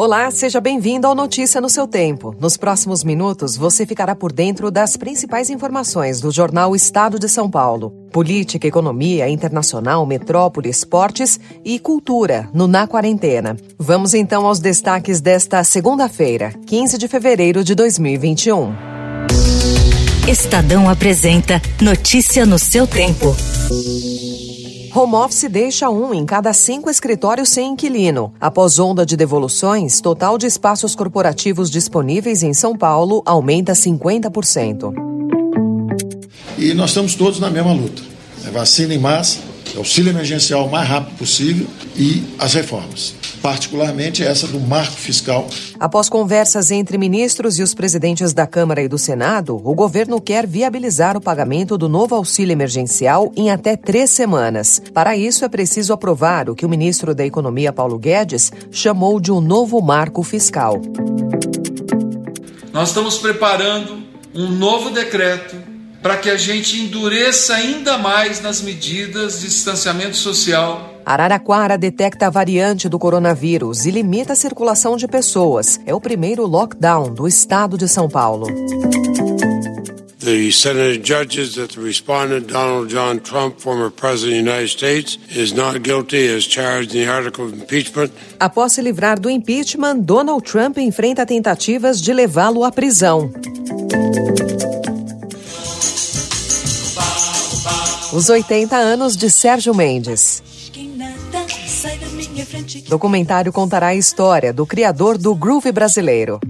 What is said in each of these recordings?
Olá, seja bem-vindo ao Notícia no seu tempo. Nos próximos minutos, você ficará por dentro das principais informações do jornal Estado de São Paulo. Política, economia, internacional, metrópole, esportes e cultura no Na Quarentena. Vamos então aos destaques desta segunda-feira, 15 de fevereiro de 2021. Estadão apresenta Notícia no seu tempo. Home office deixa um em cada cinco escritórios sem inquilino. Após onda de devoluções, total de espaços corporativos disponíveis em São Paulo aumenta 50%. E nós estamos todos na mesma luta. É vacina em massa, auxílio emergencial o mais rápido possível e as reformas particularmente essa do marco fiscal. Após conversas entre ministros e os presidentes da Câmara e do Senado, o governo quer viabilizar o pagamento do novo auxílio emergencial em até três semanas. Para isso, é preciso aprovar o que o ministro da Economia, Paulo Guedes, chamou de um novo marco fiscal. Nós estamos preparando um novo decreto para que a gente endureça ainda mais nas medidas de distanciamento social Araraquara detecta a variante do coronavírus e limita a circulação de pessoas. É o primeiro lockdown do estado de São Paulo. The Senate judges that the respondent, Donald John Trump, former President of the United States, is not guilty as charged in the article of impeachment. Após se livrar do impeachment, Donald Trump enfrenta tentativas de levá-lo à prisão. Os 80 anos de Sérgio Mendes. Documentário contará a história do criador do groove brasileiro.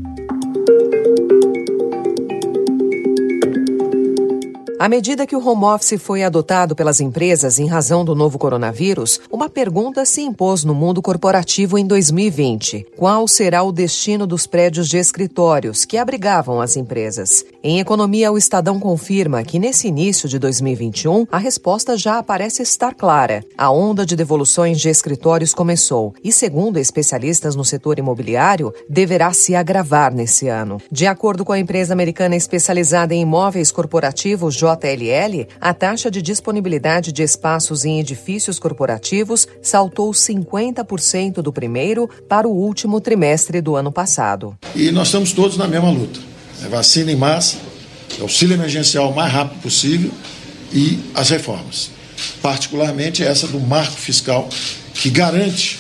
À medida que o home office foi adotado pelas empresas em razão do novo coronavírus, uma pergunta se impôs no mundo corporativo em 2020: qual será o destino dos prédios de escritórios que abrigavam as empresas? Em economia, o Estadão confirma que nesse início de 2021 a resposta já parece estar clara. A onda de devoluções de escritórios começou e, segundo especialistas no setor imobiliário, deverá se agravar nesse ano. De acordo com a empresa americana especializada em imóveis corporativos, JLL, a taxa de disponibilidade de espaços em edifícios corporativos saltou 50% do primeiro para o último trimestre do ano passado. E nós estamos todos na mesma luta. É vacina em massa, auxílio emergencial o mais rápido possível e as reformas. Particularmente essa do marco fiscal, que garante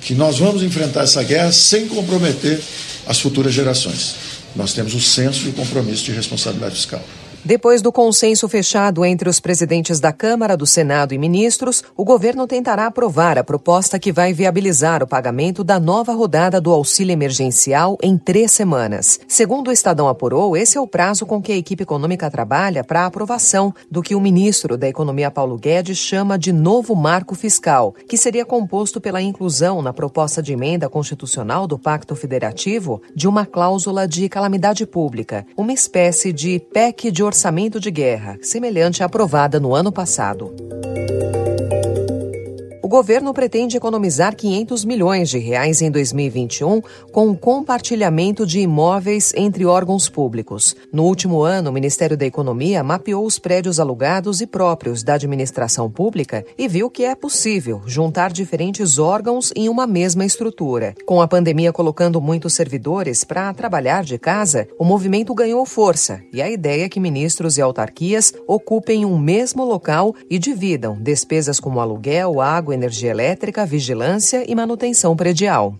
que nós vamos enfrentar essa guerra sem comprometer as futuras gerações. Nós temos o senso e o compromisso de responsabilidade fiscal. Depois do consenso fechado entre os presidentes da Câmara, do Senado e ministros, o governo tentará aprovar a proposta que vai viabilizar o pagamento da nova rodada do auxílio emergencial em três semanas. Segundo o Estadão apurou, esse é o prazo com que a equipe econômica trabalha para a aprovação do que o ministro da Economia Paulo Guedes chama de novo marco fiscal, que seria composto pela inclusão na proposta de emenda constitucional do Pacto Federativo de uma cláusula de calamidade pública, uma espécie de PEC de orçamento de guerra, semelhante à aprovada no ano passado. O governo pretende economizar 500 milhões de reais em 2021 com o compartilhamento de imóveis entre órgãos públicos. No último ano, o Ministério da Economia mapeou os prédios alugados e próprios da administração pública e viu que é possível juntar diferentes órgãos em uma mesma estrutura. Com a pandemia colocando muitos servidores para trabalhar de casa, o movimento ganhou força e a ideia é que ministros e autarquias ocupem um mesmo local e dividam despesas como aluguel, água, energia elétrica, vigilância e manutenção predial.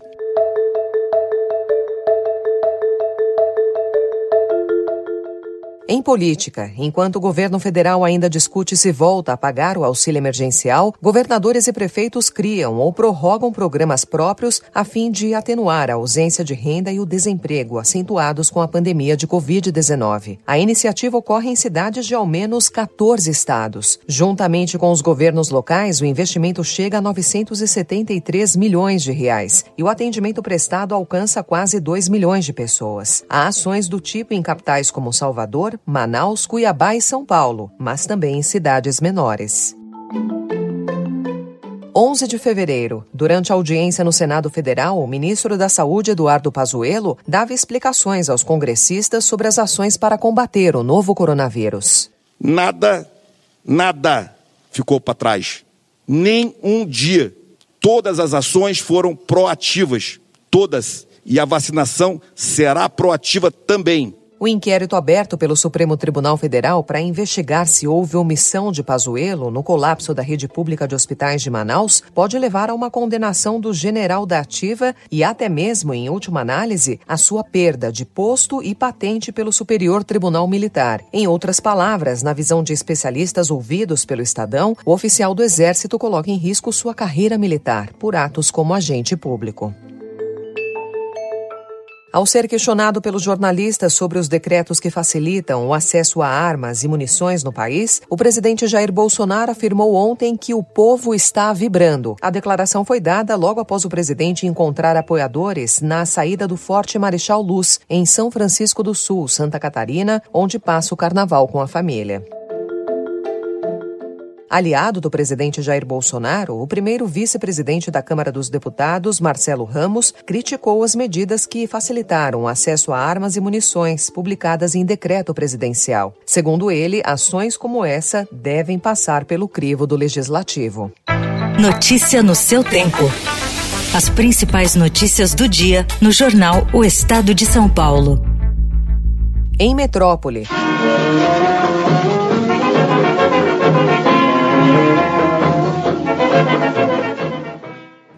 Em política, enquanto o governo federal ainda discute se volta a pagar o auxílio emergencial, governadores e prefeitos criam ou prorrogam programas próprios a fim de atenuar a ausência de renda e o desemprego acentuados com a pandemia de Covid-19. A iniciativa ocorre em cidades de ao menos 14 estados. Juntamente com os governos locais, o investimento chega a 973 milhões de reais e o atendimento prestado alcança quase 2 milhões de pessoas. Há ações do tipo em capitais como Salvador, Manaus, Cuiabá e São Paulo, mas também em cidades menores. 11 de fevereiro, durante a audiência no Senado Federal, o ministro da Saúde, Eduardo Pazuello, dava explicações aos congressistas sobre as ações para combater o novo coronavírus. Nada, nada ficou para trás. Nem um dia. Todas as ações foram proativas, todas E a vacinação será proativa também. O inquérito aberto pelo Supremo Tribunal Federal para investigar se houve omissão de Pazuello no colapso da rede pública de hospitais de Manaus pode levar a uma condenação do general da ativa e até mesmo, em última análise, a sua perda de posto e patente pelo Superior Tribunal Militar. Em outras palavras, na visão de especialistas ouvidos pelo Estadão, o oficial do Exército coloca em risco sua carreira militar por atos como agente público. Ao ser questionado pelos jornalistas sobre os decretos que facilitam o acesso a armas e munições no país, o presidente Jair Bolsonaro afirmou ontem que o povo está vibrando. A declaração foi dada logo após o presidente encontrar apoiadores na saída do Forte Marechal Luz, em São Francisco do Sul, Santa Catarina, onde passa o carnaval com a família. Aliado do presidente Jair Bolsonaro, o primeiro vice-presidente da Câmara dos Deputados, Marcelo Ramos, criticou as medidas que facilitaram o acesso a armas e munições publicadas em decreto presidencial. Segundo ele, ações como essa devem passar pelo crivo do legislativo. Notícia no seu tempo. As principais notícias do dia no jornal O Estado de São Paulo. Em Metrópole.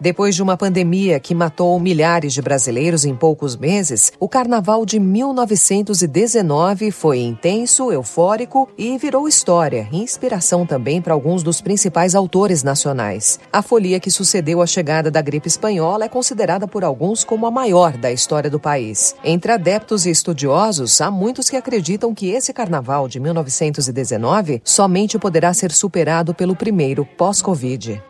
Depois de uma pandemia que matou milhares de brasileiros em poucos meses, o carnaval de 1919 foi intenso, eufórico e virou história, inspiração também para alguns dos principais autores nacionais. A folia que sucedeu a chegada da gripe espanhola é considerada por alguns como a maior da história do país. Entre adeptos e estudiosos, há muitos que acreditam que esse carnaval de 1919 somente poderá ser superado pelo primeiro pós-Covid.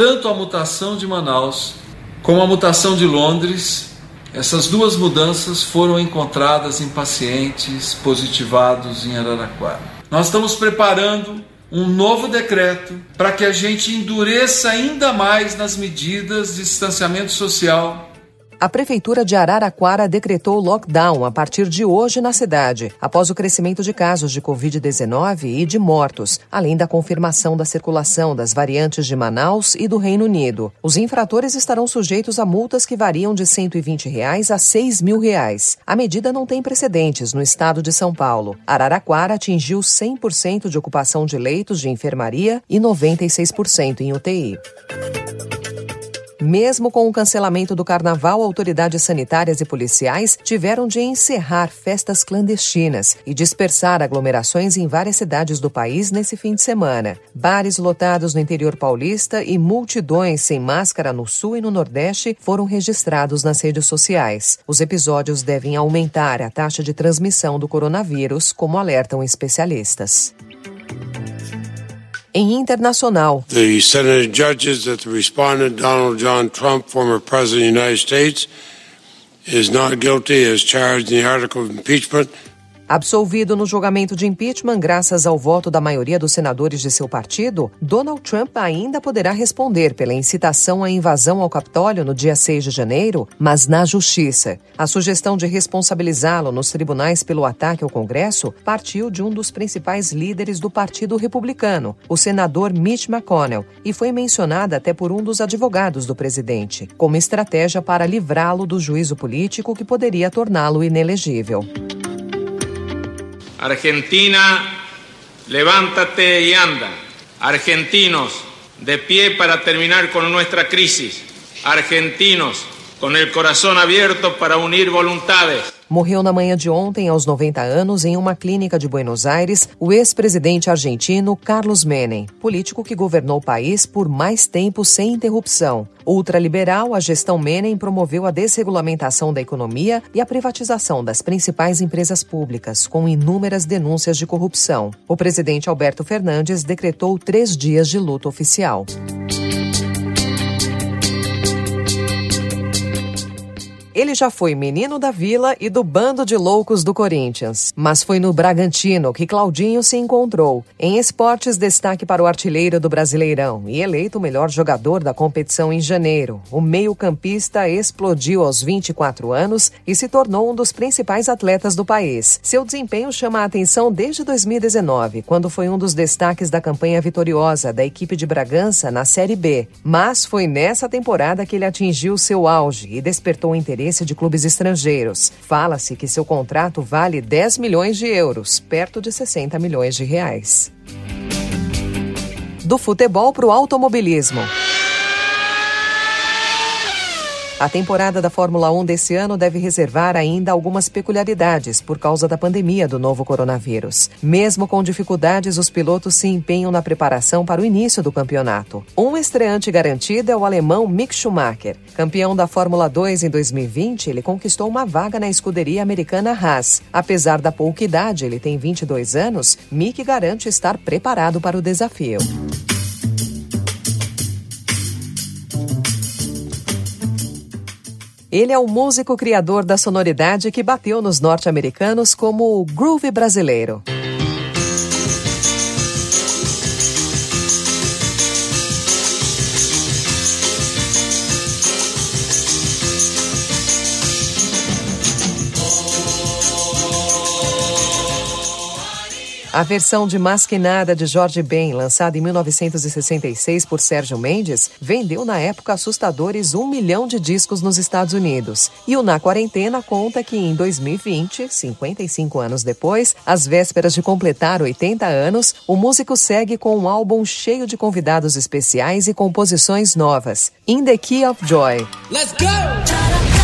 Tanto a mutação de Manaus como a mutação de Londres, essas duas mudanças foram encontradas em pacientes positivados em Araraquara. Nós estamos preparando um novo decreto para que a gente endureça ainda mais nas medidas de distanciamento social a Prefeitura de Araraquara decretou lockdown a partir de hoje na cidade, após o crescimento de casos de Covid-19 e de mortos, além da confirmação da circulação das variantes de Manaus e do Reino Unido. Os infratores estarão sujeitos a multas que variam de 120 reais a 6 mil reais. A medida não tem precedentes no estado de São Paulo. Araraquara atingiu 100% de ocupação de leitos de enfermaria e 96% em UTI. Mesmo com o cancelamento do carnaval, autoridades sanitárias e policiais tiveram de encerrar festas clandestinas e dispersar aglomerações em várias cidades do país nesse fim de semana. Bares lotados no interior paulista e multidões sem máscara no sul e no nordeste foram registrados nas redes sociais. Os episódios devem aumentar a taxa de transmissão do coronavírus, como alertam especialistas. Em internacional. The Senate judges that the respondent, Donald John Trump, former President of the United States, is not guilty as charged in the article of impeachment Absolvido no julgamento de impeachment graças ao voto da maioria dos senadores de seu partido, Donald Trump ainda poderá responder pela incitação à invasão ao Capitólio no dia 6 de janeiro, mas na Justiça. A sugestão de responsabilizá-lo nos tribunais pelo ataque ao Congresso partiu de um dos principais líderes do Partido Republicano, o senador Mitch McConnell, e foi mencionada até por um dos advogados do presidente, como estratégia para livrá-lo do juízo político que poderia torná-lo inelegível. Argentina, levántate y anda. Argentinos, de pie para terminar con nuestra crisis. Argentinos, con el corazón abierto para unir voluntades. Morreu na manhã de ontem, aos 90 anos, em uma clínica de Buenos Aires, o ex-presidente argentino Carlos Menem, político que governou o país por mais tempo sem interrupção. Ultraliberal, a gestão Menem promoveu a desregulamentação da economia e a privatização das principais empresas públicas, com inúmeras denúncias de corrupção. O presidente Alberto Fernandes decretou três dias de luto oficial. Ele já foi menino da Vila e do bando de loucos do Corinthians, mas foi no Bragantino que Claudinho se encontrou. Em esportes, destaque para o artilheiro do Brasileirão e eleito o melhor jogador da competição em janeiro. O meio-campista explodiu aos 24 anos e se tornou um dos principais atletas do país. Seu desempenho chama a atenção desde 2019, quando foi um dos destaques da campanha vitoriosa da equipe de Bragança na Série B. Mas foi nessa temporada que ele atingiu seu auge e despertou o interesse de clubes estrangeiros. Fala-se que seu contrato vale 10 milhões de euros, perto de 60 milhões de reais. Do futebol para o automobilismo. A temporada da Fórmula 1 desse ano deve reservar ainda algumas peculiaridades por causa da pandemia do novo coronavírus. Mesmo com dificuldades, os pilotos se empenham na preparação para o início do campeonato. Um estreante garantido é o alemão Mick Schumacher. Campeão da Fórmula 2 em 2020, ele conquistou uma vaga na escuderia americana Haas. Apesar da pouca idade, ele tem 22 anos, Mick garante estar preparado para o desafio. Ele é o músico criador da sonoridade que bateu nos norte-americanos como o groove brasileiro. A versão de Masquinada de Jorge Ben, lançada em 1966 por Sérgio Mendes, vendeu na época assustadores um milhão de discos nos Estados Unidos. E o Na Quarentena conta que em 2020, 55 anos depois, às vésperas de completar 80 anos, o músico segue com um álbum cheio de convidados especiais e composições novas. In the Key of Joy. Let's go!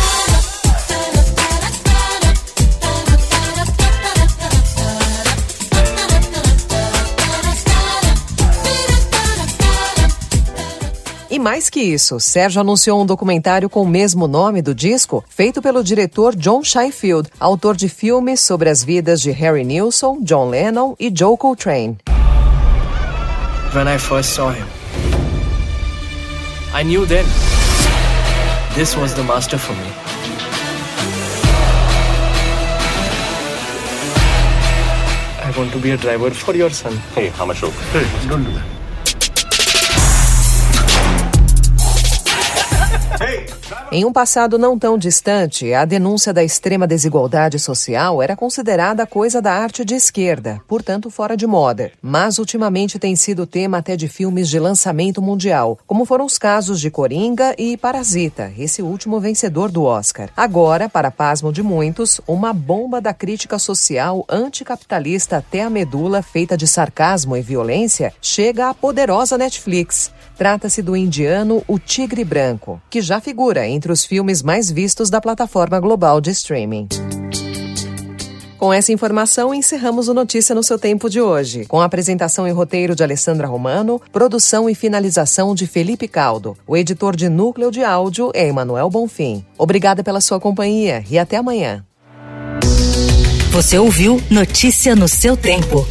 Mais que isso, Sérgio anunciou um documentário com o mesmo nome do disco, feito pelo diretor John Sheffield, autor de filmes sobre as vidas de Harry Nilsson, John Lennon e Joe Coltrane. When I first saw him, I knew then this was the master for me. I want to be a driver for your son. Hey, how much? Hey, don't do that. Em um passado não tão distante, a denúncia da extrema desigualdade social era considerada coisa da arte de esquerda, portanto fora de moda. Mas ultimamente tem sido tema até de filmes de lançamento mundial, como foram os casos de Coringa e Parasita, esse último vencedor do Oscar. Agora, para pasmo de muitos, uma bomba da crítica social anticapitalista até a medula, feita de sarcasmo e violência, chega à poderosa Netflix. Trata-se do indiano O Tigre Branco, que já figura entre os filmes mais vistos da plataforma global de streaming. Com essa informação, encerramos o Notícia no seu tempo de hoje, com a apresentação e roteiro de Alessandra Romano, produção e finalização de Felipe Caldo. O editor de núcleo de áudio é Emanuel Bonfim. Obrigada pela sua companhia e até amanhã. Você ouviu Notícia no seu tempo.